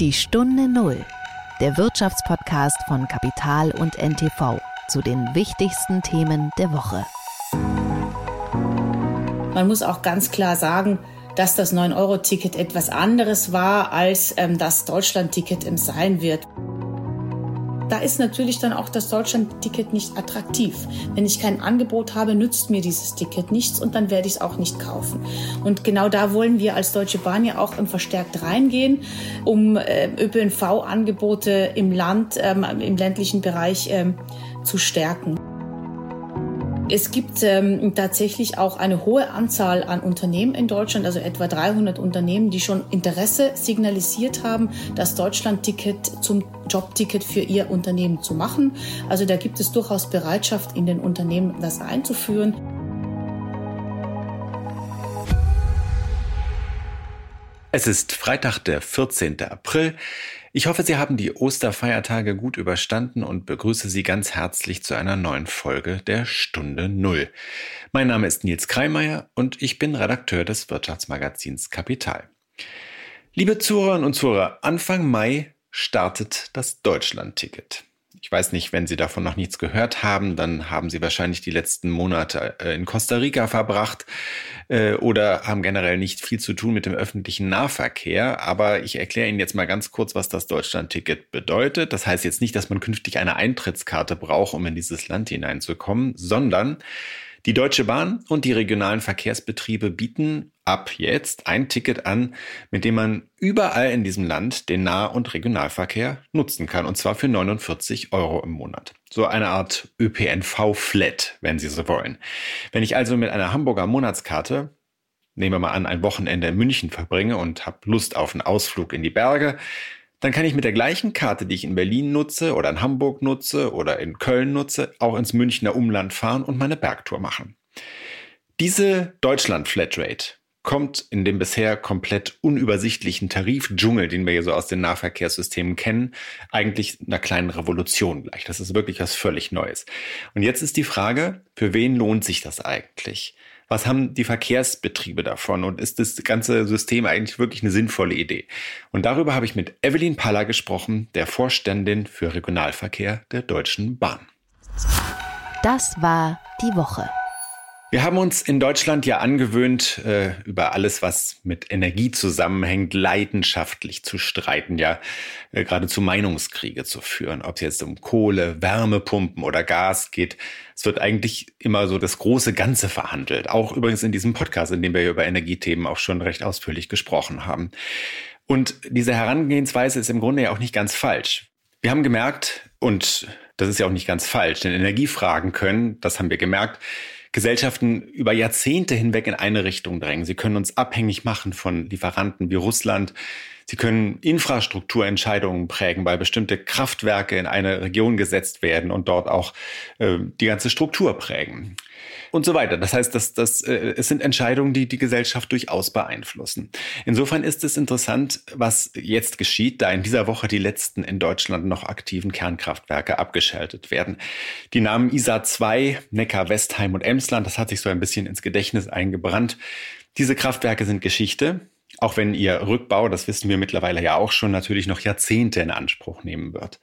Die Stunde Null, der Wirtschaftspodcast von Kapital und NTV zu den wichtigsten Themen der Woche. Man muss auch ganz klar sagen, dass das 9-Euro-Ticket etwas anderes war, als ähm, das Deutschland-Ticket sein wird. Da ist natürlich dann auch das Deutschland-Ticket nicht attraktiv. Wenn ich kein Angebot habe, nützt mir dieses Ticket nichts und dann werde ich es auch nicht kaufen. Und genau da wollen wir als Deutsche Bahn ja auch verstärkt reingehen, um äh, ÖPNV-Angebote im Land, ähm, im ländlichen Bereich ähm, zu stärken. Es gibt ähm, tatsächlich auch eine hohe Anzahl an Unternehmen in Deutschland, also etwa 300 Unternehmen, die schon Interesse signalisiert haben, das Deutschland-Ticket zum Jobticket für ihr Unternehmen zu machen. Also da gibt es durchaus Bereitschaft in den Unternehmen, das einzuführen. Es ist Freitag, der 14. April. Ich hoffe, Sie haben die Osterfeiertage gut überstanden und begrüße Sie ganz herzlich zu einer neuen Folge der Stunde Null. Mein Name ist Nils Kreimeier und ich bin Redakteur des Wirtschaftsmagazins Kapital. Liebe Zuhörerinnen und Zuhörer, Anfang Mai startet das Deutschland-Ticket. Ich weiß nicht, wenn Sie davon noch nichts gehört haben, dann haben Sie wahrscheinlich die letzten Monate äh, in Costa Rica verbracht äh, oder haben generell nicht viel zu tun mit dem öffentlichen Nahverkehr. Aber ich erkläre Ihnen jetzt mal ganz kurz, was das Deutschland-Ticket bedeutet. Das heißt jetzt nicht, dass man künftig eine Eintrittskarte braucht, um in dieses Land hineinzukommen, sondern die Deutsche Bahn und die regionalen Verkehrsbetriebe bieten ab jetzt ein Ticket an, mit dem man überall in diesem Land den Nah- und Regionalverkehr nutzen kann, und zwar für 49 Euro im Monat. So eine Art ÖPNV-Flat, wenn Sie so wollen. Wenn ich also mit einer Hamburger Monatskarte nehmen wir mal an, ein Wochenende in München verbringe und habe Lust auf einen Ausflug in die Berge, dann kann ich mit der gleichen Karte, die ich in Berlin nutze oder in Hamburg nutze oder in Köln nutze, auch ins Münchner Umland fahren und meine Bergtour machen. Diese Deutschland-Flatrate kommt in dem bisher komplett unübersichtlichen Tarifdschungel, den wir hier so aus den Nahverkehrssystemen kennen, eigentlich einer kleinen Revolution gleich. Das ist wirklich was völlig Neues. Und jetzt ist die Frage, für wen lohnt sich das eigentlich? Was haben die Verkehrsbetriebe davon? Und ist das ganze System eigentlich wirklich eine sinnvolle Idee? Und darüber habe ich mit Evelyn Paller gesprochen, der Vorständin für Regionalverkehr der Deutschen Bahn. Das war die Woche. Wir haben uns in Deutschland ja angewöhnt, äh, über alles, was mit Energie zusammenhängt, leidenschaftlich zu streiten, ja äh, geradezu Meinungskriege zu führen. Ob es jetzt um Kohle, Wärmepumpen oder Gas geht, es wird eigentlich immer so das große Ganze verhandelt. Auch übrigens in diesem Podcast, in dem wir über Energiethemen auch schon recht ausführlich gesprochen haben. Und diese Herangehensweise ist im Grunde ja auch nicht ganz falsch. Wir haben gemerkt, und das ist ja auch nicht ganz falsch, denn Energiefragen können, das haben wir gemerkt, Gesellschaften über Jahrzehnte hinweg in eine Richtung drängen. Sie können uns abhängig machen von Lieferanten wie Russland. Sie können Infrastrukturentscheidungen prägen, weil bestimmte Kraftwerke in eine Region gesetzt werden und dort auch äh, die ganze Struktur prägen und so weiter. Das heißt, dass das, äh, es sind Entscheidungen, die die Gesellschaft durchaus beeinflussen. Insofern ist es interessant, was jetzt geschieht, da in dieser Woche die letzten in Deutschland noch aktiven Kernkraftwerke abgeschaltet werden. Die Namen ISA 2, Neckar, Westheim und Emsland, das hat sich so ein bisschen ins Gedächtnis eingebrannt. Diese Kraftwerke sind Geschichte. Auch wenn ihr Rückbau, das wissen wir mittlerweile ja auch schon, natürlich noch Jahrzehnte in Anspruch nehmen wird.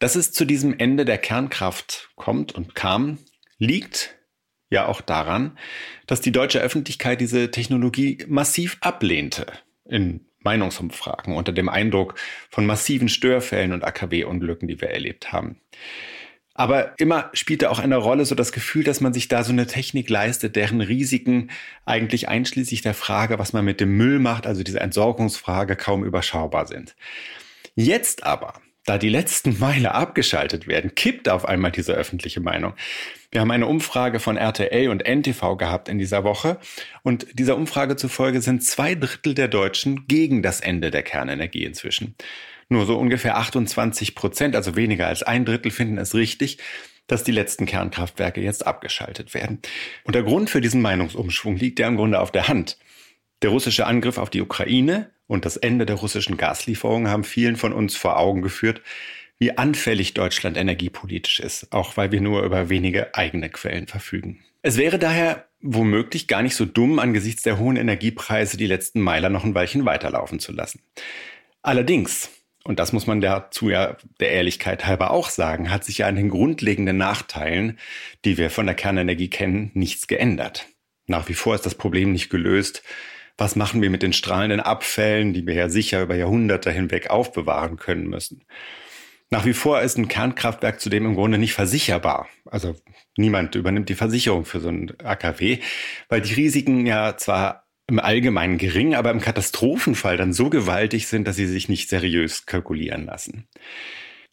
Dass es zu diesem Ende der Kernkraft kommt und kam, liegt ja auch daran, dass die deutsche Öffentlichkeit diese Technologie massiv ablehnte in Meinungsumfragen unter dem Eindruck von massiven Störfällen und AKW-Unglücken, die wir erlebt haben. Aber immer spielte auch eine Rolle so das Gefühl, dass man sich da so eine Technik leistet, deren Risiken eigentlich einschließlich der Frage, was man mit dem Müll macht, also diese Entsorgungsfrage, kaum überschaubar sind. Jetzt aber da die letzten Meile abgeschaltet werden, kippt auf einmal diese öffentliche Meinung. Wir haben eine Umfrage von RTL und NTV gehabt in dieser Woche und dieser Umfrage zufolge sind zwei Drittel der Deutschen gegen das Ende der Kernenergie inzwischen. Nur so ungefähr 28 Prozent, also weniger als ein Drittel, finden es richtig, dass die letzten Kernkraftwerke jetzt abgeschaltet werden. Und der Grund für diesen Meinungsumschwung liegt ja im Grunde auf der Hand. Der russische Angriff auf die Ukraine und das Ende der russischen Gaslieferungen haben vielen von uns vor Augen geführt, wie anfällig Deutschland energiepolitisch ist, auch weil wir nur über wenige eigene Quellen verfügen. Es wäre daher womöglich gar nicht so dumm, angesichts der hohen Energiepreise die letzten Meiler noch ein Weilchen weiterlaufen zu lassen. Allerdings, und das muss man dazu ja der Ehrlichkeit halber auch sagen, hat sich ja an den grundlegenden Nachteilen, die wir von der Kernenergie kennen, nichts geändert. Nach wie vor ist das Problem nicht gelöst. Was machen wir mit den strahlenden Abfällen, die wir ja sicher über Jahrhunderte hinweg aufbewahren können müssen? Nach wie vor ist ein Kernkraftwerk zudem im Grunde nicht versicherbar. Also niemand übernimmt die Versicherung für so ein AKW, weil die Risiken ja zwar im Allgemeinen gering, aber im Katastrophenfall dann so gewaltig sind, dass sie sich nicht seriös kalkulieren lassen.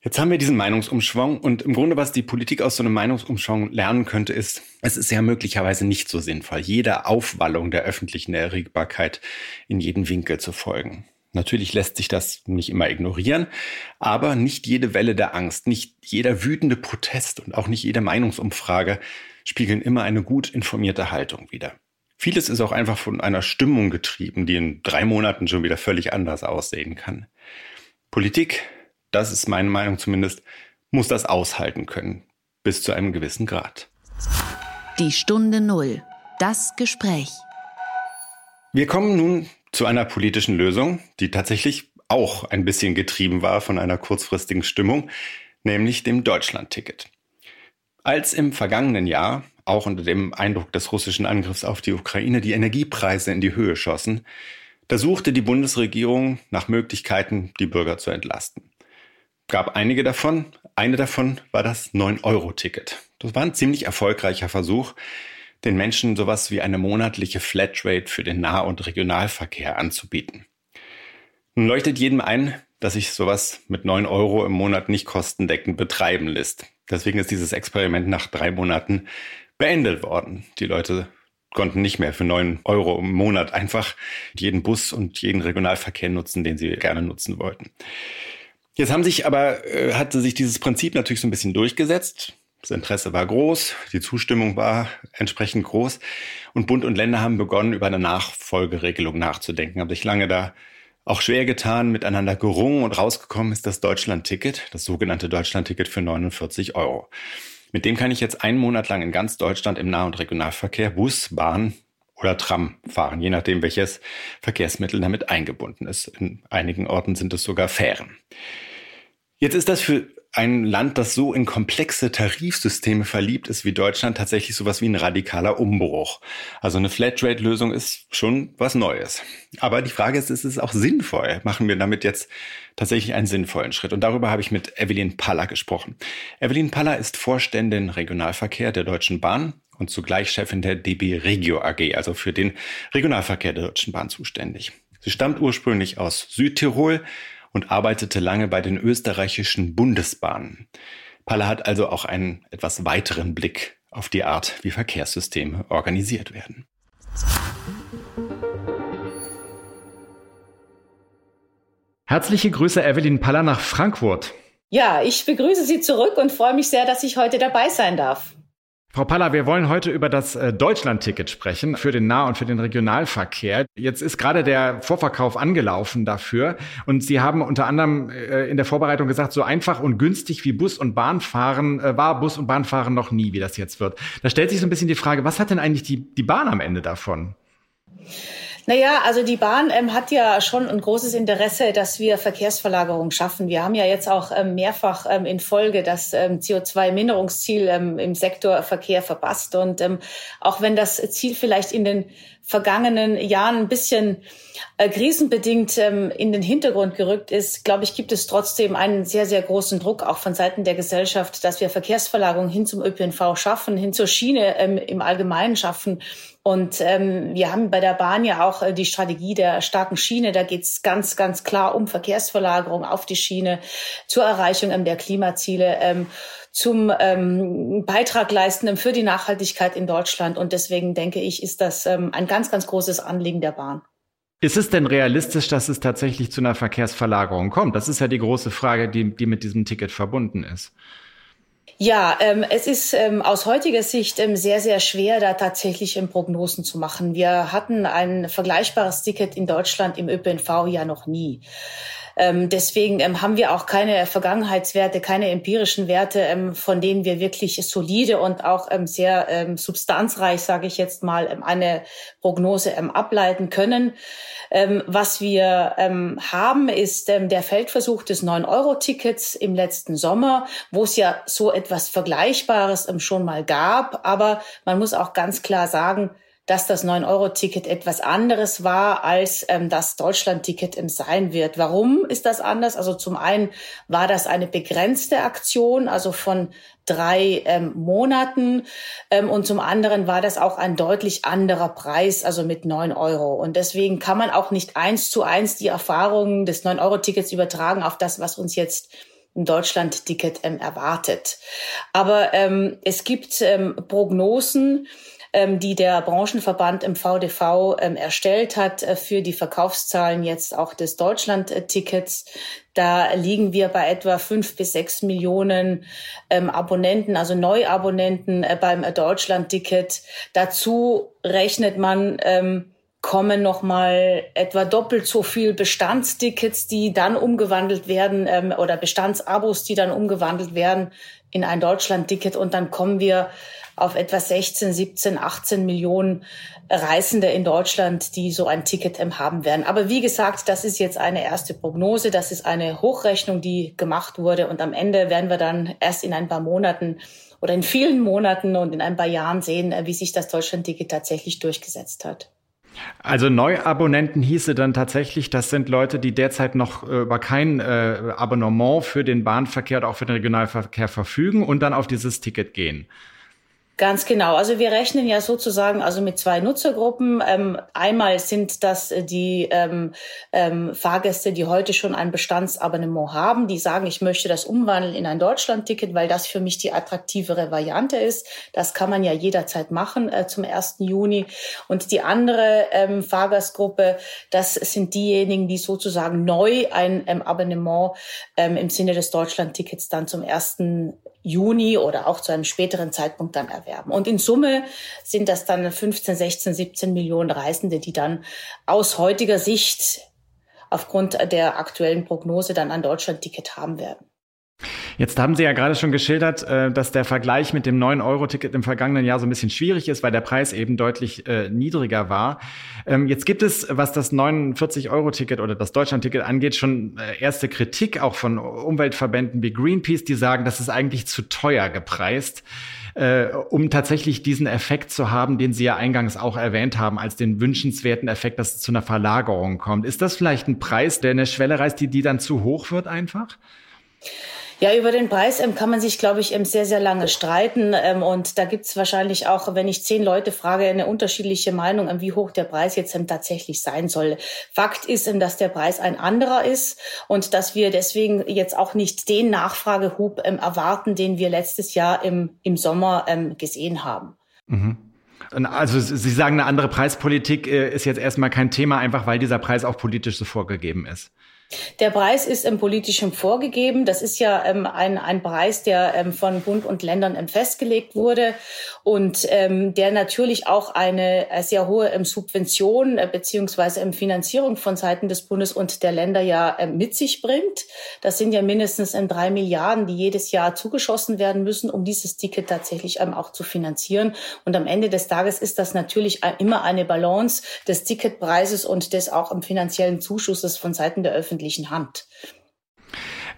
Jetzt haben wir diesen Meinungsumschwung und im Grunde, was die Politik aus so einem Meinungsumschwung lernen könnte, ist, es ist ja möglicherweise nicht so sinnvoll, jeder Aufwallung der öffentlichen Erregbarkeit in jeden Winkel zu folgen. Natürlich lässt sich das nicht immer ignorieren, aber nicht jede Welle der Angst, nicht jeder wütende Protest und auch nicht jede Meinungsumfrage spiegeln immer eine gut informierte Haltung wider. Vieles ist auch einfach von einer Stimmung getrieben, die in drei Monaten schon wieder völlig anders aussehen kann. Politik, das ist meine Meinung zumindest, muss das aushalten können, bis zu einem gewissen Grad. Die Stunde Null. Das Gespräch. Wir kommen nun zu einer politischen Lösung, die tatsächlich auch ein bisschen getrieben war von einer kurzfristigen Stimmung, nämlich dem Deutschlandticket. Als im vergangenen Jahr auch unter dem Eindruck des russischen Angriffs auf die Ukraine die Energiepreise in die Höhe schossen, da suchte die Bundesregierung nach Möglichkeiten, die Bürger zu entlasten. Gab einige davon. Eine davon war das 9-Euro-Ticket. Das war ein ziemlich erfolgreicher Versuch, den Menschen sowas wie eine monatliche Flatrate für den Nah- und Regionalverkehr anzubieten. Nun leuchtet jedem ein, dass sich sowas mit 9 Euro im Monat nicht kostendeckend betreiben lässt. Deswegen ist dieses Experiment nach drei Monaten beendet worden. Die Leute konnten nicht mehr für neun Euro im Monat einfach jeden Bus und jeden Regionalverkehr nutzen, den sie gerne nutzen wollten. Jetzt haben sich aber, äh, hatte sich dieses Prinzip natürlich so ein bisschen durchgesetzt. Das Interesse war groß, die Zustimmung war entsprechend groß und Bund und Länder haben begonnen, über eine Nachfolgeregelung nachzudenken, haben sich lange da auch schwer getan, miteinander gerungen und rausgekommen ist das Deutschland-Ticket, das sogenannte Deutschland-Ticket für 49 Euro. Mit dem kann ich jetzt einen Monat lang in ganz Deutschland im Nah- und Regionalverkehr Bus, Bahn oder Tram fahren, je nachdem, welches Verkehrsmittel damit eingebunden ist. In einigen Orten sind es sogar Fähren. Jetzt ist das für ein Land, das so in komplexe Tarifsysteme verliebt ist wie Deutschland, tatsächlich sowas wie ein radikaler Umbruch. Also eine Flatrate-Lösung ist schon was Neues. Aber die Frage ist, ist es auch sinnvoll? Machen wir damit jetzt tatsächlich einen sinnvollen Schritt? Und darüber habe ich mit Evelyn Paller gesprochen. Evelyn Paller ist Vorständin Regionalverkehr der Deutschen Bahn und zugleich Chefin der DB Regio AG, also für den Regionalverkehr der Deutschen Bahn zuständig. Sie stammt ursprünglich aus Südtirol, und arbeitete lange bei den österreichischen Bundesbahnen. Palle hat also auch einen etwas weiteren Blick auf die Art, wie Verkehrssysteme organisiert werden. Herzliche Grüße, Evelyn Paller nach Frankfurt. Ja, ich begrüße Sie zurück und freue mich sehr, dass ich heute dabei sein darf. Frau Palla, wir wollen heute über das äh, Deutschland-Ticket sprechen für den Nah- und für den Regionalverkehr. Jetzt ist gerade der Vorverkauf angelaufen dafür und Sie haben unter anderem äh, in der Vorbereitung gesagt, so einfach und günstig wie Bus und Bahnfahren äh, war Bus und Bahnfahren noch nie, wie das jetzt wird. Da stellt sich so ein bisschen die Frage, was hat denn eigentlich die, die Bahn am Ende davon? Naja, also die Bahn ähm, hat ja schon ein großes Interesse, dass wir Verkehrsverlagerung schaffen. Wir haben ja jetzt auch ähm, mehrfach ähm, in Folge das ähm, CO2-Minderungsziel ähm, im Sektor Verkehr verpasst. Und ähm, auch wenn das Ziel vielleicht in den vergangenen Jahren ein bisschen äh, krisenbedingt ähm, in den Hintergrund gerückt ist, glaube ich, gibt es trotzdem einen sehr, sehr großen Druck auch von Seiten der Gesellschaft, dass wir Verkehrsverlagerung hin zum ÖPNV schaffen, hin zur Schiene ähm, im Allgemeinen schaffen. Und ähm, wir haben bei der Bahn ja auch äh, die Strategie der starken Schiene. Da geht es ganz, ganz klar um Verkehrsverlagerung auf die Schiene zur Erreichung ähm, der Klimaziele. Ähm, zum ähm, Beitrag leisten für die Nachhaltigkeit in Deutschland. Und deswegen denke ich, ist das ähm, ein ganz, ganz großes Anliegen der Bahn. Ist es denn realistisch, dass es tatsächlich zu einer Verkehrsverlagerung kommt? Das ist ja die große Frage, die, die mit diesem Ticket verbunden ist. Ja, ähm, es ist ähm, aus heutiger Sicht ähm, sehr, sehr schwer, da tatsächlich ähm, Prognosen zu machen. Wir hatten ein vergleichbares Ticket in Deutschland im ÖPNV ja noch nie. Ähm, deswegen ähm, haben wir auch keine Vergangenheitswerte, keine empirischen Werte, ähm, von denen wir wirklich solide und auch ähm, sehr ähm, substanzreich, sage ich jetzt mal, ähm, eine Prognose ableiten können. was wir haben, ist der Feldversuch des 9-Euro-Tickets im letzten Sommer, wo es ja so etwas Vergleichbares schon mal gab. Aber man muss auch ganz klar sagen, dass das 9-Euro-Ticket etwas anderes war, als ähm, das Deutschland-Ticket im sein wird. Warum ist das anders? Also zum einen war das eine begrenzte Aktion, also von drei ähm, Monaten. Ähm, und zum anderen war das auch ein deutlich anderer Preis, also mit 9 Euro. Und deswegen kann man auch nicht eins zu eins die Erfahrungen des 9-Euro-Tickets übertragen auf das, was uns jetzt ein Deutschland-Ticket ähm, erwartet. Aber ähm, es gibt ähm, Prognosen, die der Branchenverband im VDV ähm, erstellt hat äh, für die Verkaufszahlen jetzt auch des Deutschland-Tickets. Da liegen wir bei etwa fünf bis sechs Millionen ähm, Abonnenten, also Neuabonnenten äh, beim Deutschland-Ticket. Dazu rechnet man ähm, kommen noch mal etwa doppelt so viel Bestandstickets, die dann umgewandelt werden ähm, oder Bestandsabos, die dann umgewandelt werden in ein Deutschland-Ticket und dann kommen wir auf etwa 16, 17, 18 Millionen Reisende in Deutschland, die so ein Ticket haben werden. Aber wie gesagt, das ist jetzt eine erste Prognose, das ist eine Hochrechnung, die gemacht wurde und am Ende werden wir dann erst in ein paar Monaten oder in vielen Monaten und in ein paar Jahren sehen, wie sich das Deutschland-Ticket tatsächlich durchgesetzt hat. Also Neuabonnenten hieße dann tatsächlich, das sind Leute, die derzeit noch äh, über kein äh, Abonnement für den Bahnverkehr oder auch für den Regionalverkehr verfügen und dann auf dieses Ticket gehen. Ganz genau. Also wir rechnen ja sozusagen also mit zwei Nutzergruppen. Ähm, einmal sind das äh, die ähm, ähm, Fahrgäste, die heute schon ein Bestandsabonnement haben, die sagen, ich möchte das umwandeln in ein Deutschlandticket, weil das für mich die attraktivere Variante ist. Das kann man ja jederzeit machen äh, zum 1. Juni. Und die andere ähm, Fahrgastgruppe, das sind diejenigen, die sozusagen neu ein ähm, Abonnement ähm, im Sinne des Deutschlandtickets dann zum 1. Juni oder auch zu einem späteren Zeitpunkt dann erwerben. Und in Summe sind das dann 15, 16, 17 Millionen Reisende, die dann aus heutiger Sicht aufgrund der aktuellen Prognose dann ein Deutschland-Ticket haben werden. Jetzt haben Sie ja gerade schon geschildert, äh, dass der Vergleich mit dem 9-Euro-Ticket im vergangenen Jahr so ein bisschen schwierig ist, weil der Preis eben deutlich äh, niedriger war. Ähm, jetzt gibt es, was das 49-Euro-Ticket oder das Deutschland-Ticket angeht, schon äh, erste Kritik auch von Umweltverbänden wie Greenpeace, die sagen, das ist eigentlich zu teuer gepreist. um tatsächlich diesen Effekt zu haben, den Sie ja eingangs auch erwähnt haben, als den wünschenswerten Effekt, dass es zu einer Verlagerung kommt. Ist das vielleicht ein Preis, der eine Schwelle reißt, die, die dann zu hoch wird einfach? Ja, über den Preis ähm, kann man sich, glaube ich, ähm, sehr, sehr lange streiten. Ähm, und da gibt's wahrscheinlich auch, wenn ich zehn Leute frage, eine unterschiedliche Meinung, ähm, wie hoch der Preis jetzt ähm, tatsächlich sein soll. Fakt ist, ähm, dass der Preis ein anderer ist und dass wir deswegen jetzt auch nicht den Nachfragehub erwarten, den wir letztes Jahr im, im Sommer gesehen haben. Mhm. Also Sie sagen, eine andere Preispolitik äh, ist jetzt erstmal kein Thema, einfach weil dieser Preis auch politisch so vorgegeben ist. Der Preis ist im politischen vorgegeben. Das ist ja ähm, ein, ein Preis, der ähm, von Bund und Ländern ähm, festgelegt wurde und ähm, der natürlich auch eine äh, sehr hohe ähm, Subvention äh, beziehungsweise ähm, Finanzierung von Seiten des Bundes und der Länder ja ähm, mit sich bringt. Das sind ja mindestens ähm, drei Milliarden, die jedes Jahr zugeschossen werden müssen, um dieses Ticket tatsächlich ähm, auch zu finanzieren. Und am Ende des Tages ist das natürlich äh, immer eine Balance des Ticketpreises und des auch im finanziellen Zuschusses von Seiten der Öffentlichkeit öffentlichen Hand.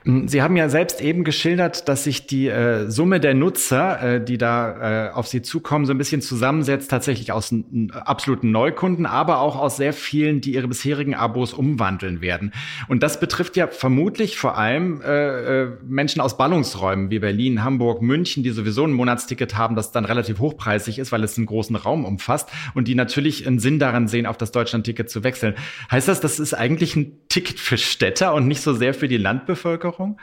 Hm, Sie haben ja selbst eben geschildert, dass sich die äh, Summe der Nutzer, äh, die da äh, auf Sie zukommen, so ein bisschen zusammensetzt, tatsächlich aus absoluten Neukunden, aber auch aus sehr vielen, die ihre bisherigen Abos umwandeln werden. Und das betrifft ja vermutlich vor allem äh, äh, Menschen aus Ballungsräumen wie Berlin, Hamburg, München, die sowieso ein Monatsticket haben, das dann relativ hochpreisig ist, weil es einen großen Raum umfasst und die natürlich einen Sinn daran sehen, auf das Deutschlandticket zu wechseln. Heißt das, das ist eigentlich ein Ticket für Städter und nicht so sehr für die Landbevölkerung? Bevölkerung?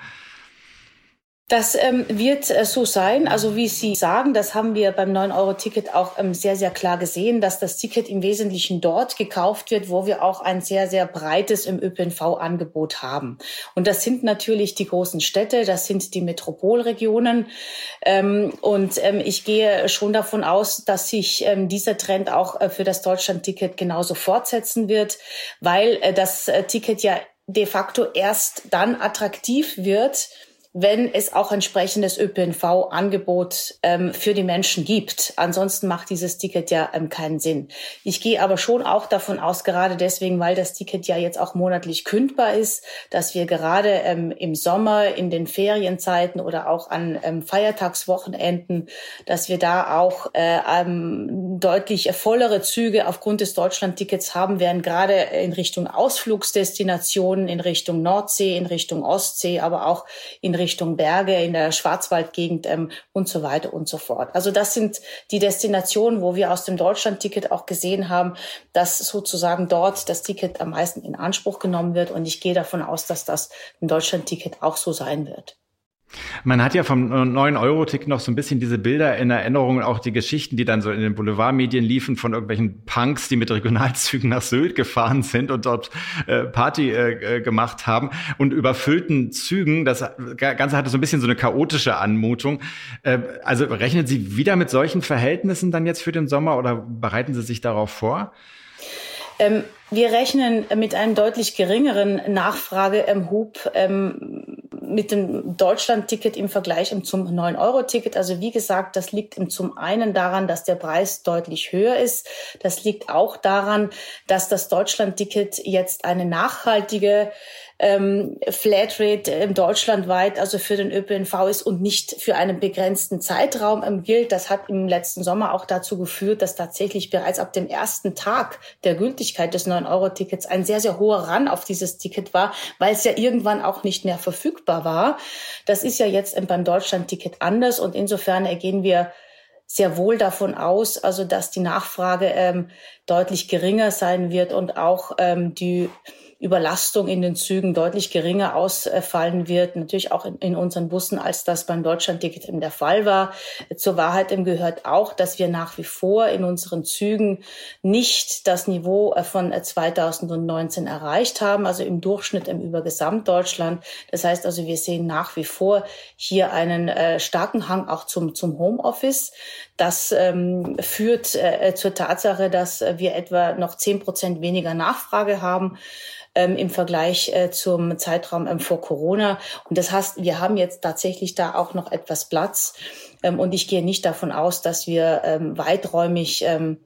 Das ähm, wird äh, so sein. Also wie Sie sagen, das haben wir beim 9-Euro-Ticket auch ähm, sehr, sehr klar gesehen, dass das Ticket im Wesentlichen dort gekauft wird, wo wir auch ein sehr, sehr breites im ÖPNV-Angebot haben. Und das sind natürlich die großen Städte, das sind die Metropolregionen. Ähm, und ähm, ich gehe schon davon aus, dass sich ähm, dieser Trend auch äh, für das Deutschland-Ticket genauso fortsetzen wird, weil äh, das äh, Ticket ja de facto erst dann attraktiv wird, wenn es auch entsprechendes ÖPNV-Angebot ähm, für die Menschen gibt. Ansonsten macht dieses Ticket ja ähm, keinen Sinn. Ich gehe aber schon auch davon aus, gerade deswegen, weil das Ticket ja jetzt auch monatlich kündbar ist, dass wir gerade ähm, im Sommer, in den Ferienzeiten oder auch an ähm, Feiertagswochenenden, dass wir da auch äh, ähm, deutlich vollere Züge aufgrund des Deutschland-Tickets haben werden, gerade in Richtung Ausflugsdestinationen, in Richtung Nordsee, in Richtung Ostsee, aber auch in Richtung Berge, in der Schwarzwaldgegend ähm, und so weiter und so fort. Also das sind die Destinationen, wo wir aus dem Deutschland-Ticket auch gesehen haben, dass sozusagen dort das Ticket am meisten in Anspruch genommen wird. Und ich gehe davon aus, dass das im Deutschland-Ticket auch so sein wird. Man hat ja vom 9-Euro-Tick noch so ein bisschen diese Bilder in Erinnerung, auch die Geschichten, die dann so in den Boulevardmedien liefen von irgendwelchen Punks, die mit Regionalzügen nach Sylt gefahren sind und dort äh, Party äh, äh gemacht haben und überfüllten Zügen. Das Ganze hatte so ein bisschen so eine chaotische Anmutung. Äh, also rechnen Sie wieder mit solchen Verhältnissen dann jetzt für den Sommer oder bereiten Sie sich darauf vor? Ähm, wir rechnen mit einem deutlich geringeren Nachfragehub ähm, mit dem Deutschland-Ticket im Vergleich zum 9-Euro-Ticket. Also wie gesagt, das liegt zum einen daran, dass der Preis deutlich höher ist. Das liegt auch daran, dass das Deutschland-Ticket jetzt eine nachhaltige ähm, Flatrate äh, deutschlandweit, also für den ÖPNV ist und nicht für einen begrenzten Zeitraum ähm, gilt. Das hat im letzten Sommer auch dazu geführt, dass tatsächlich bereits ab dem ersten Tag der Gültigkeit des 9-Euro-Tickets ein sehr, sehr hoher Ran auf dieses Ticket war, weil es ja irgendwann auch nicht mehr verfügbar war. Das ist ja jetzt beim Deutschland-Ticket anders und insofern ergehen wir sehr wohl davon aus, also dass die Nachfrage ähm, deutlich geringer sein wird und auch ähm, die Überlastung in den Zügen deutlich geringer ausfallen wird, natürlich auch in, in unseren Bussen, als das beim Deutschlandticket der Fall war. Zur Wahrheit gehört auch, dass wir nach wie vor in unseren Zügen nicht das Niveau äh, von 2019 äh, erreicht haben, also im Durchschnitt über Gesamtdeutschland. Das heißt also, wir sehen nach wie vor hier einen äh, starken Hang auch zum, zum Homeoffice. Das ähm, führt äh, zur Tatsache, dass wir etwa noch zehn Prozent weniger Nachfrage haben ähm, im Vergleich äh, zum Zeitraum ähm, vor Corona. Und das heißt, wir haben jetzt tatsächlich da auch noch etwas Platz. Ähm, und ich gehe nicht davon aus, dass wir ähm, weiträumig ähm,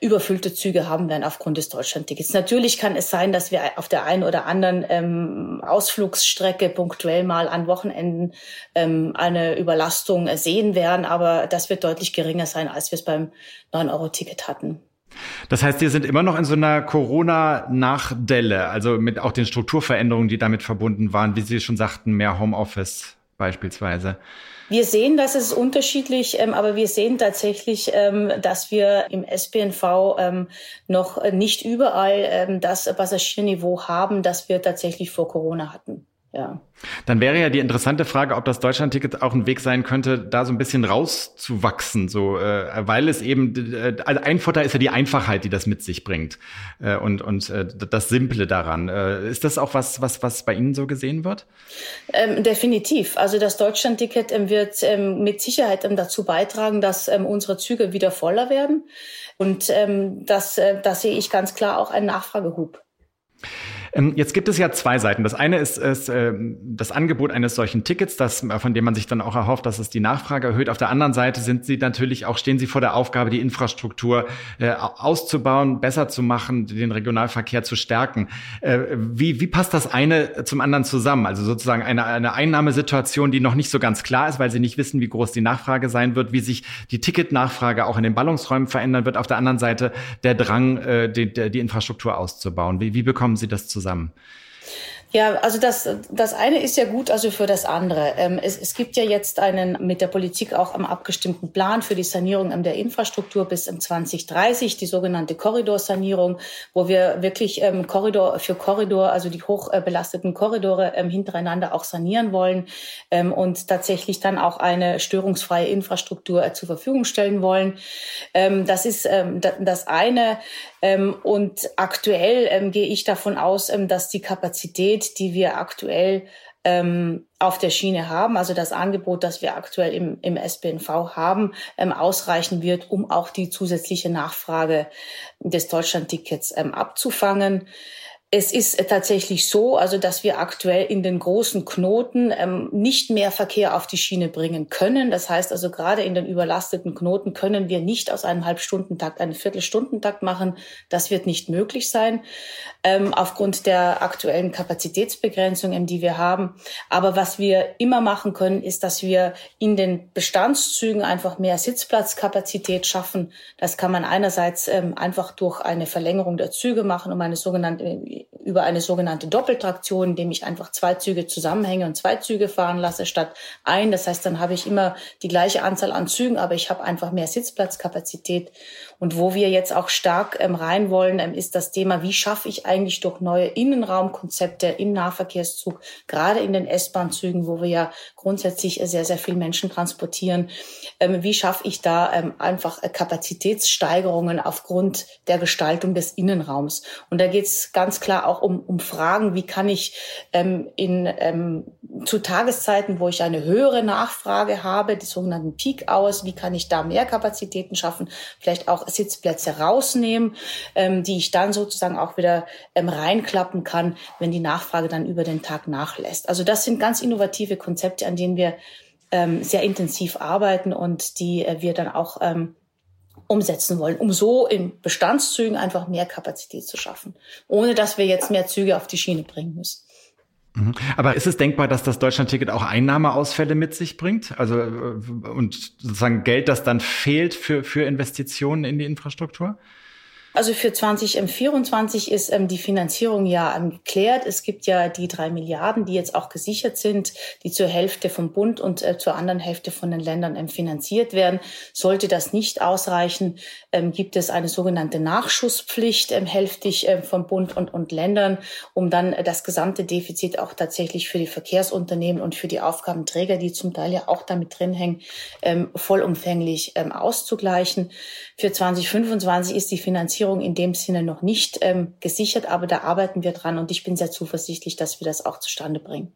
überfüllte Züge haben werden aufgrund des Deutschlandtickets. Natürlich kann es sein, dass wir auf der einen oder anderen ähm, Ausflugsstrecke punktuell mal an Wochenenden ähm, eine Überlastung sehen werden, aber das wird deutlich geringer sein, als wir es beim 9-Euro-Ticket hatten. Das heißt, wir sind immer noch in so einer Corona-Nachdelle, also mit auch den Strukturveränderungen, die damit verbunden waren, wie Sie schon sagten, mehr Homeoffice beispielsweise. Wir sehen, dass es unterschiedlich, ähm, aber wir sehen tatsächlich, ähm, dass wir im SPNV ähm, noch nicht überall ähm, das Passagierniveau haben, das wir tatsächlich vor Corona hatten ja. Dann wäre ja die interessante Frage, ob das Deutschlandticket auch ein Weg sein könnte, da so ein bisschen rauszuwachsen, so, äh, weil es eben, äh, also ein Vorteil ist ja die Einfachheit, die das mit sich bringt äh, und und äh, das Simple daran. Äh, ist das auch was, was was bei Ihnen so gesehen wird? Ähm, definitiv. Also das Deutschlandticket ähm, wird ähm, mit Sicherheit ähm, dazu beitragen, dass ähm, unsere Züge wieder voller werden und ähm, das, äh, das sehe ich ganz klar auch ein Nachfragehub. Ähm, jetzt gibt es ja zwei Seiten. Das eine ist, ist äh, das Angebot eines solchen Tickets, das, äh, von dem man sich dann auch erhofft, dass es die Nachfrage erhöht. Auf der anderen Seite sind Sie natürlich auch, stehen Sie vor der Aufgabe, die Infrastruktur äh, auszubauen, besser zu machen, den Regionalverkehr zu stärken. Äh, wie, wie passt das eine zum anderen zusammen? Also sozusagen eine, eine Einnahmesituation, die noch nicht so ganz klar ist, weil Sie nicht wissen, wie groß die Nachfrage sein wird, wie sich die Ticketnachfrage auch in den Ballungsräumen verändern wird. Auf der anderen Seite der Drang, äh, die, die Infrastruktur auszubauen. Wie, wie bekommen Sie das zusammen? Zusammen? Ja, also das, das eine ist ja gut, also für das andere. Ähm, es, es gibt ja jetzt einen mit der Politik auch am abgestimmten Plan für die Sanierung der Infrastruktur bis 2030, die sogenannte Korridorsanierung, wo wir wirklich ähm, Korridor für Korridor, also die hochbelasteten Korridore ähm, hintereinander auch sanieren wollen und tatsächlich dann auch eine störungsfreie Infrastruktur äh, zur Verfügung stellen wollen. Das ist das eine. Ähm, und aktuell ähm, gehe ich davon aus, ähm, dass die Kapazität, die wir aktuell auf der Schiene haben, also das Angebot, das wir aktuell im, im SPNV haben, ähm, ausreichen wird, um auch die zusätzliche Nachfrage des Deutschlandtickets ähm, abzufangen. Es ist tatsächlich so, also dass wir aktuell in den großen Knoten ähm, nicht mehr Verkehr auf die Schiene bringen können. Das heißt also gerade in den überlasteten Knoten können wir nicht aus einem Halbstundentakt einen Viertelstundentakt machen. Das wird nicht möglich sein ähm, aufgrund der aktuellen Kapazitätsbegrenzungen, die wir haben. Aber was wir immer machen können, ist, dass wir in den Bestandszügen einfach mehr Sitzplatzkapazität schaffen. Das kann man einerseits ähm, einfach durch eine Verlängerung der Züge machen, um eine sogenannte über eine sogenannte Doppeltraktion, indem ich einfach zwei Züge zusammenhänge und zwei Züge fahren lasse statt ein. Das heißt, dann habe ich immer die gleiche Anzahl an Zügen, aber ich habe einfach mehr Sitzplatzkapazität. Und wo wir jetzt auch stark ähm, rein wollen, ähm, ist das Thema, wie schaffe ich eigentlich durch neue Innenraumkonzepte im Nahverkehrszug, gerade in den S-Bahn-Zügen, wo wir ja grundsätzlich sehr, sehr viel Menschen transportieren, ähm, wie schaffe ich da ähm, einfach Kapazitätssteigerungen aufgrund der Gestaltung des Innenraums? Und da geht es ganz klar auch um, um Fragen, wie kann ich ähm, in, ähm, zu Tageszeiten, wo ich eine höhere Nachfrage habe, die sogenannten Peak Hours, wie kann ich da mehr Kapazitäten schaffen, vielleicht auch Sitzplätze rausnehmen, ähm, die ich dann sozusagen auch wieder ähm, reinklappen kann, wenn die Nachfrage dann über den Tag nachlässt. Also das sind ganz innovative Konzepte, an denen wir ähm, sehr intensiv arbeiten und die äh, wir dann auch ähm, umsetzen wollen, um so in Bestandszügen einfach mehr Kapazität zu schaffen, ohne dass wir jetzt mehr Züge auf die Schiene bringen müssen. Mhm. Aber ist es denkbar, dass das Deutschlandticket auch Einnahmeausfälle mit sich bringt? Also äh, und sozusagen Geld, das dann fehlt für, für Investitionen in die Infrastruktur? Also für 2024 ist ähm, die Finanzierung ja ähm, geklärt. Es gibt ja die drei Milliarden, die jetzt auch gesichert sind, die zur Hälfte vom Bund und äh, zur anderen Hälfte von den Ländern ähm, finanziert werden. Sollte das nicht ausreichen, ähm, gibt es eine sogenannte Nachschusspflicht, ähm, hälftig ähm, vom Bund und, und Ländern, um dann äh, das gesamte Defizit auch tatsächlich für die Verkehrsunternehmen und für die Aufgabenträger, die zum Teil ja auch damit drin hängen, ähm, vollumfänglich auszugleichen. Für 2025 ist die Finanzierung in dem Sinne noch nicht ähm, gesichert, aber da arbeiten wir dran und ich bin sehr zuversichtlich, dass wir das auch zustande bringen.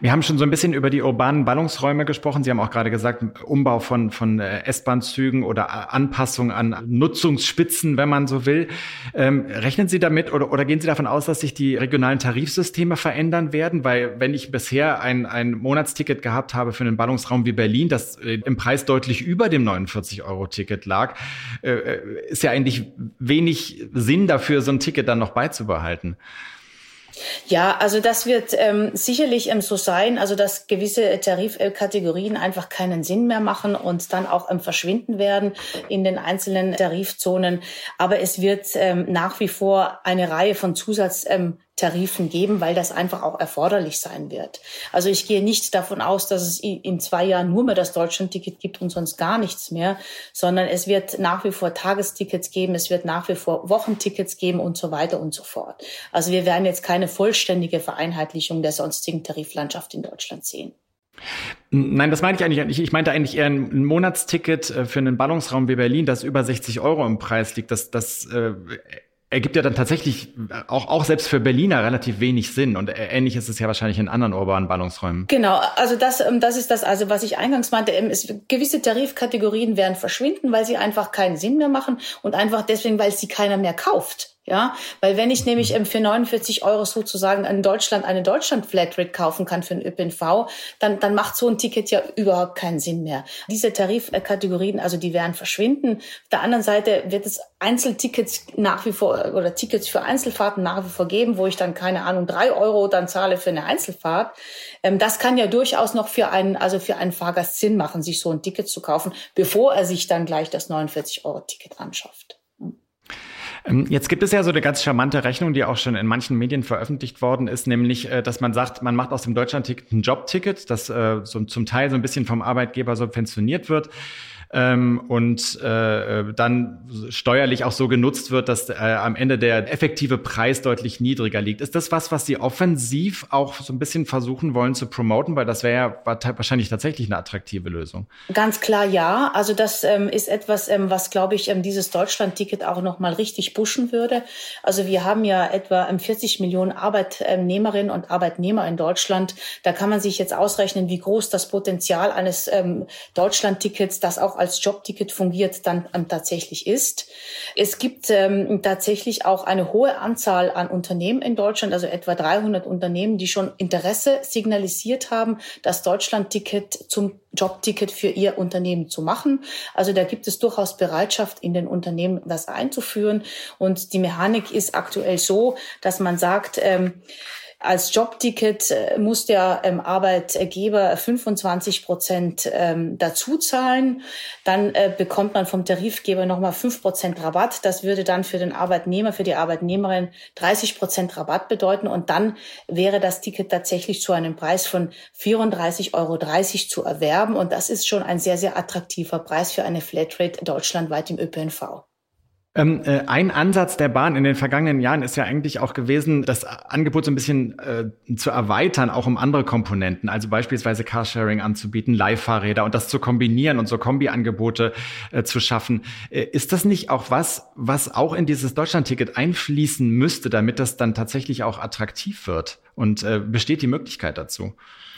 Wir haben schon so ein bisschen über die urbanen Ballungsräume gesprochen. Sie haben auch gerade gesagt, Umbau von, von äh, S-Bahn-Zügen oder Anpassung an Nutzungsspitzen, wenn man so will. Ähm, rechnen Sie damit oder, oder gehen Sie davon aus, dass sich die regionalen Tarifsysteme verändern werden? Weil wenn ich bisher ein, ein Monatsticket gehabt habe für einen Ballungsraum wie Berlin, das äh, im Preis deutlich über dem 49-Euro-Ticket lag, äh, äh, ist ja eigentlich wenig Sinn dafür, so ein Ticket dann noch beizubehalten. Ja, also das wird ähm, sicherlich ähm, so sein, also dass gewisse Tarifkategorien einfach keinen Sinn mehr machen und dann auch ähm, verschwinden werden in den einzelnen Tarifzonen. Aber es wird ähm, nach wie vor eine Reihe von Zusatz ähm, Tarifen geben, weil das einfach auch erforderlich sein wird. Also ich gehe nicht davon aus, dass es in zwei Jahren nur mehr das Deutschlandticket gibt und sonst gar nichts mehr, sondern es wird nach wie vor Tagestickets geben, es wird nach wie vor Wochentickets geben und so weiter und so fort. Also wir werden jetzt keine vollständige Vereinheitlichung der sonstigen Tariflandschaft in Deutschland sehen. Nein, das meine ich eigentlich nicht. Ich meinte eigentlich eher ein Monatsticket äh, für einen Ballungsraum wie Berlin, das über 60 Euro im Preis liegt. Das, das äh, ergibt ja dann tatsächlich auch, auch selbst für Berliner relativ wenig Sinn. Und ähnlich ist es ja wahrscheinlich in anderen urbanen Ballungsräumen. Genau, also das, ähm, das ist das, also was ich eingangs meinte, ist, ähm, gewisse Tarifkategorien werden verschwinden, weil sie einfach keinen Sinn mehr machen und einfach deswegen, weil sie keiner mehr kauft. Ja, weil wenn ich nämlich ähm, für 49 Euro sozusagen in Deutschland eine Deutschland-Flatrate kaufen kann für den ÖPNV, dann, dann macht so ein Ticket ja überhaupt keinen Sinn mehr. Diese Tarifkategorien, also die werden verschwinden. Auf der anderen Seite wird es Einzeltickets nach wie vor oder Tickets für Einzelfahrten nach wie vor geben, wo ich dann keine Ahnung drei Euro dann zahle für eine Einzelfahrt. Ähm, das kann ja durchaus noch für einen, also für einen Fahrgast Sinn machen, sich so ein Ticket zu kaufen, bevor er sich dann gleich das 49 Euro Ticket anschafft. Ähm, jetzt gibt es ja so eine ganz charmante Rechnung, die auch schon in manchen Medien veröffentlicht worden ist, nämlich, äh, dass man sagt, man macht aus dem Deutschlandticket ein Jobticket, das äh, zum Teil so ein bisschen vom Arbeitgeber subventioniert wird ähm, und äh, dann steuerlich auch so genutzt wird, dass äh, am Ende der effektive Preis deutlich niedriger liegt. Ist das was, was Sie offensiv auch so ein bisschen versuchen wollen zu promoten? Weil das wäre ja wahrscheinlich tatsächlich eine attraktive Lösung. Ganz klar ja. Also das ähm, ist etwas, ähm, was, glaube ich, ähm, dieses Deutschland-Ticket auch nochmal richtig pushen würde. Also wir haben ja etwa 40 ähm, Millionen Arbeitnehmerinnen und Arbeitnehmer in Deutschland. Da kann man sich jetzt ausrechnen, wie groß das Potenzial eines ähm, Deutschland-Tickets, das auch als Jobticket fungiert, dann ähm, tatsächlich ist. Es gibt ähm, tatsächlich auch eine hohe Anzahl an Unternehmen in Deutschland, also etwa 300 Unternehmen, die schon Interesse signalisiert haben, das Deutschlandticket zum Jobticket für ihr Unternehmen zu machen. Also da gibt es durchaus Bereitschaft in den Unternehmen, das einzuführen. Und die Mechanik ist aktuell so, dass man sagt, ähm, als Jobticket äh, muss der ähm, Arbeitgeber 25 Prozent ähm, dazu zahlen. Dann äh, bekommt man vom Tarifgeber nochmal 5 Prozent Rabatt. Das würde dann für den Arbeitnehmer, für die Arbeitnehmerin 30 Prozent Rabatt bedeuten. Und dann wäre das Ticket tatsächlich zu einem Preis von 34,30 Euro zu erwerben. Und das ist schon ein sehr, sehr attraktiver Preis für eine Flatrate deutschlandweit im ÖPNV. Ähm, äh, ein Ansatz der Bahn in den vergangenen Jahren ist ja eigentlich auch gewesen, das Angebot so ein bisschen äh, zu erweitern, auch um andere Komponenten, also beispielsweise Carsharing anzubieten, Leihfahrräder und das zu kombinieren und so Kombiangebote äh, zu schaffen. Äh, ist das nicht auch was, was auch in dieses Deutschlandticket einfließen müsste, damit das dann tatsächlich auch attraktiv wird? Und äh, besteht die Möglichkeit dazu?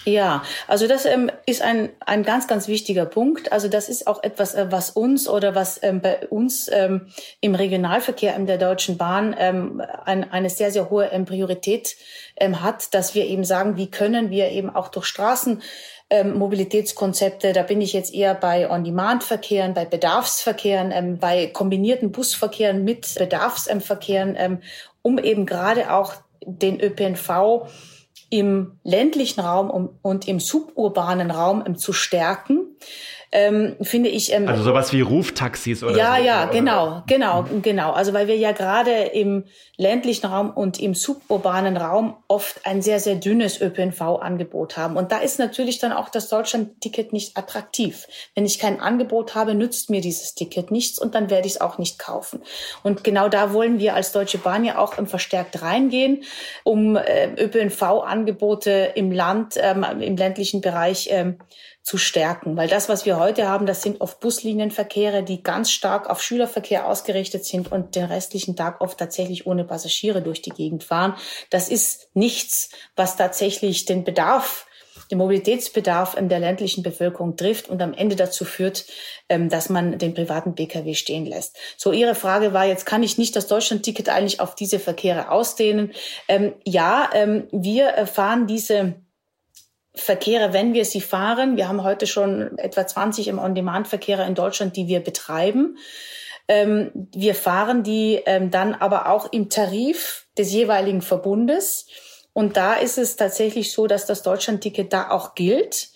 Ja, also das ähm, ist ein, ein ganz, ganz wichtiger Punkt. Also das ist auch etwas, äh, was uns oder was ähm, bei uns ähm, im Regionalverkehr in der Deutschen Bahn ähm, ein, eine sehr, sehr hohe ähm, Priorität ähm, hat, dass wir eben sagen, wie können wir eben auch durch Straßen ähm, Mobilitätskonzepte, da bin ich jetzt eher bei On-Demand-Verkehren, bei Bedarfsverkehren, ähm, bei kombinierten Busverkehren mit Bedarfsverkehren, ähm, um eben gerade auch den ÖPNV im ländlichen Raum und im suburbanen Raum zu stärken ähm, finde ich. Ähm, also sowas wie Ruftaxis oder Ja, so, ja, oder? genau, genau, mhm. genau. Also weil wir ja gerade im ländlichen Raum und im suburbanen Raum oft ein sehr, sehr dünnes ÖPNV-Angebot haben. Und da ist natürlich dann auch das Deutschland-Ticket nicht attraktiv. Wenn ich kein Angebot habe, nützt mir dieses Ticket nichts und dann werde ich es auch nicht kaufen. Und genau da wollen wir als Deutsche Bahn ja auch verstärkt reingehen, um äh, ÖPNV-Angebote im Land, ähm, im ländlichen Bereich ähm, zu stärken. Weil das, was wir heute haben, das sind oft Buslinienverkehre, die ganz stark auf Schülerverkehr ausgerichtet sind und den restlichen Tag oft tatsächlich ohne Passagiere durch die Gegend fahren. Das ist nichts, was tatsächlich den Bedarf den Mobilitätsbedarf der ländlichen Bevölkerung trifft und am Ende dazu führt, ähm, dass man den privaten Pkw stehen lässt. So, Ihre Frage war jetzt, kann ich nicht das Deutschlandticket eigentlich auf diese Verkehre ausdehnen? Ähm, ja, ähm, wir fahren diese Verkehre, wenn wir sie fahren. Wir haben heute schon etwa 20 im On-Demand-Verkehre in Deutschland, die wir betreiben. Ähm, wir fahren die ähm, dann aber auch im Tarif des jeweiligen Verbundes. Und da ist es tatsächlich so, dass das Deutschlandticket da auch gilt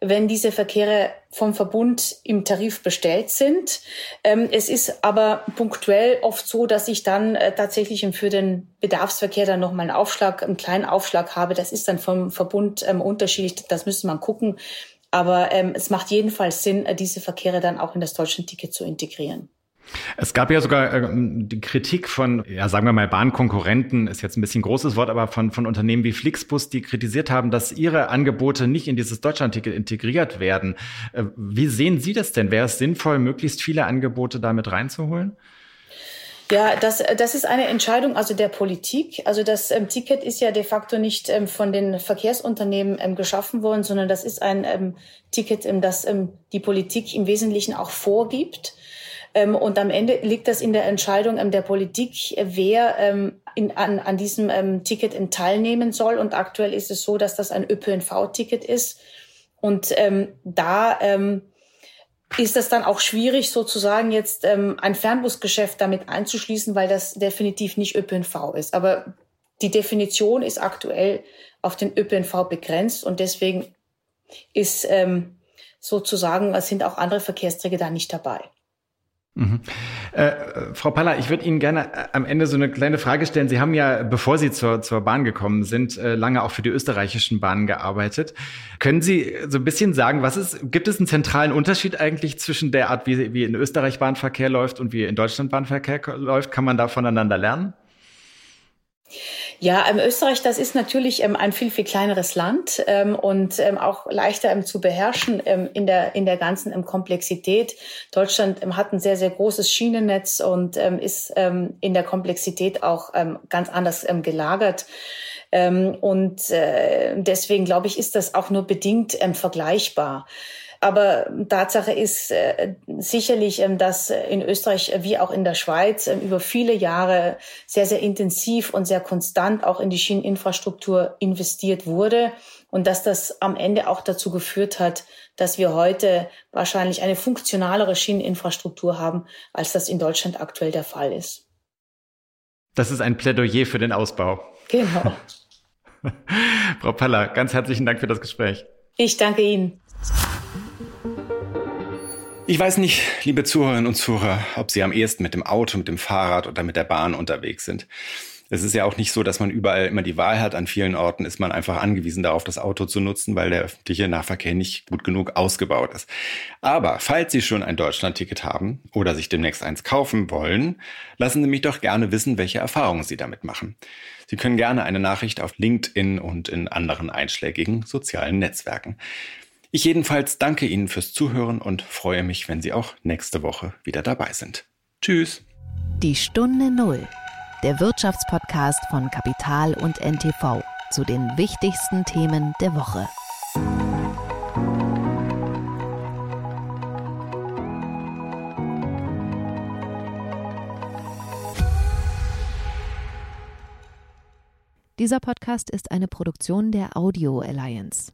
wenn diese Verkehre vom Verbund im Tarif bestellt sind. Ähm, es ist aber punktuell oft so, dass ich dann äh, tatsächlich für den Bedarfsverkehr dann nochmal einen Aufschlag, einen kleinen Aufschlag habe. Das ist dann vom Verbund ähm, unterschiedlich. Das müsste man gucken. Aber ähm, es macht jedenfalls Sinn, äh, diese Verkehre dann auch in das Deutschlandticket zu integrieren. Es gab ja sogar äh, die Kritik von, ja, sagen wir mal, Bahnkonkurrenten, ist jetzt ein bisschen großes Wort, aber von, von Unternehmen wie Flixbus, die kritisiert haben, dass ihre Angebote nicht in dieses Deutschlandticket integriert werden. Äh, wie sehen Sie das denn? Wäre es sinnvoll, möglichst viele Angebote damit reinzuholen? Ja, das, das ist eine Entscheidung also der Politik. Also das ähm, Ticket ist ja de facto nicht ähm, von den Verkehrsunternehmen ähm, geschaffen worden, sondern das ist ein ähm, Ticket, ähm, das ähm, die Politik im Wesentlichen auch vorgibt. Ähm, und am Ende liegt das in der Entscheidung ähm, der Politik, wer ähm, in, an, an diesem Ticket teilnehmen soll. Und aktuell ist es so, dass das ein ÖPNV-Ticket ist. Und da ist das dann auch schwierig, sozusagen jetzt ähm, ein Fernbusgeschäft damit einzuschließen, weil das definitiv nicht ÖPNV ist. Aber die Definition ist aktuell auf den ÖPNV begrenzt und deswegen ist ähm, sozusagen, es sind auch andere Verkehrsträger da nicht dabei. Mhm. Äh, Frau Paller, ich würde Ihnen gerne äh, am Ende so eine kleine Frage stellen. Sie haben ja, bevor Sie zur, zur Bahn gekommen sind, äh, lange auch für die österreichischen Bahnen gearbeitet. Können Sie so ein bisschen sagen, was ist, gibt es einen zentralen Unterschied eigentlich zwischen der Art, wie, wie in Österreich Bahnverkehr läuft und wie in Deutschland Bahnverkehr läuft? Kann man da voneinander lernen? Ja, ähm, Österreich, das ist natürlich ähm, ein viel, viel kleineres Land ähm, und ähm, auch leichter ähm, zu beherrschen ähm, in, der, in der ganzen Komplexität. Deutschland hat ein sehr, sehr großes Schienennetz und ist in der Komplexität auch ganz anders gelagert. Und äh, deswegen glaube ich, ist das auch nur bedingt vergleichbar. Aber Tatsache ist äh, sicherlich, ähm, dass in Österreich wie auch in der Schweiz ähm, über viele Jahre sehr, sehr intensiv und sehr konstant auch in die Schieneninfrastruktur investiert wurde und dass das am Ende auch dazu geführt hat, dass wir heute wahrscheinlich eine funktionalere Schieneninfrastruktur haben, als das in Deutschland aktuell der Fall ist. Das ist ein Plädoyer für den Ausbau. Genau. Frau Paller, ganz herzlichen Dank für das Gespräch. Ich danke Ihnen. Ich weiß nicht, liebe Zuhörerinnen und Zuhörer, ob Sie am ehesten mit dem Auto, mit dem Fahrrad oder mit der Bahn unterwegs sind. Es ist ja auch nicht so, dass man überall immer die Wahl hat. An vielen Orten ist man einfach angewiesen darauf, das Auto zu nutzen, weil der öffentliche Nahverkehr nicht gut genug ausgebaut ist. Aber falls Sie schon ein Deutschlandticket haben oder sich demnächst eins kaufen wollen, lassen Sie mich doch gerne wissen, welche Erfahrungen Sie damit machen. Sie können gerne eine Nachricht auf LinkedIn und in anderen einschlägigen sozialen Netzwerken. Ich jedenfalls danke Ihnen fürs Zuhören und freue mich, wenn Sie auch nächste Woche wieder dabei sind. Tschüss. Die Stunde Null der Wirtschaftspodcast von Kapital und NTV zu den wichtigsten Themen der Woche. Dieser Podcast ist eine Produktion der Audio Alliance.